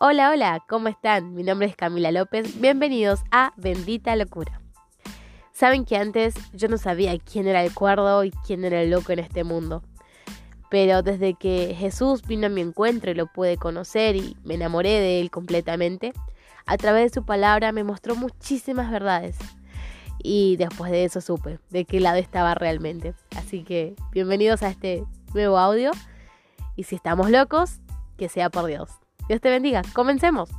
Hola, hola, ¿cómo están? Mi nombre es Camila López, bienvenidos a Bendita Locura. Saben que antes yo no sabía quién era el cuerdo y quién era el loco en este mundo. Pero desde que Jesús vino a mi encuentro y lo pude conocer y me enamoré de él completamente, a través de su palabra me mostró muchísimas verdades. Y después de eso supe de qué lado estaba realmente. Así que bienvenidos a este nuevo audio. Y si estamos locos, que sea por Dios. Dios te bendiga. Comencemos.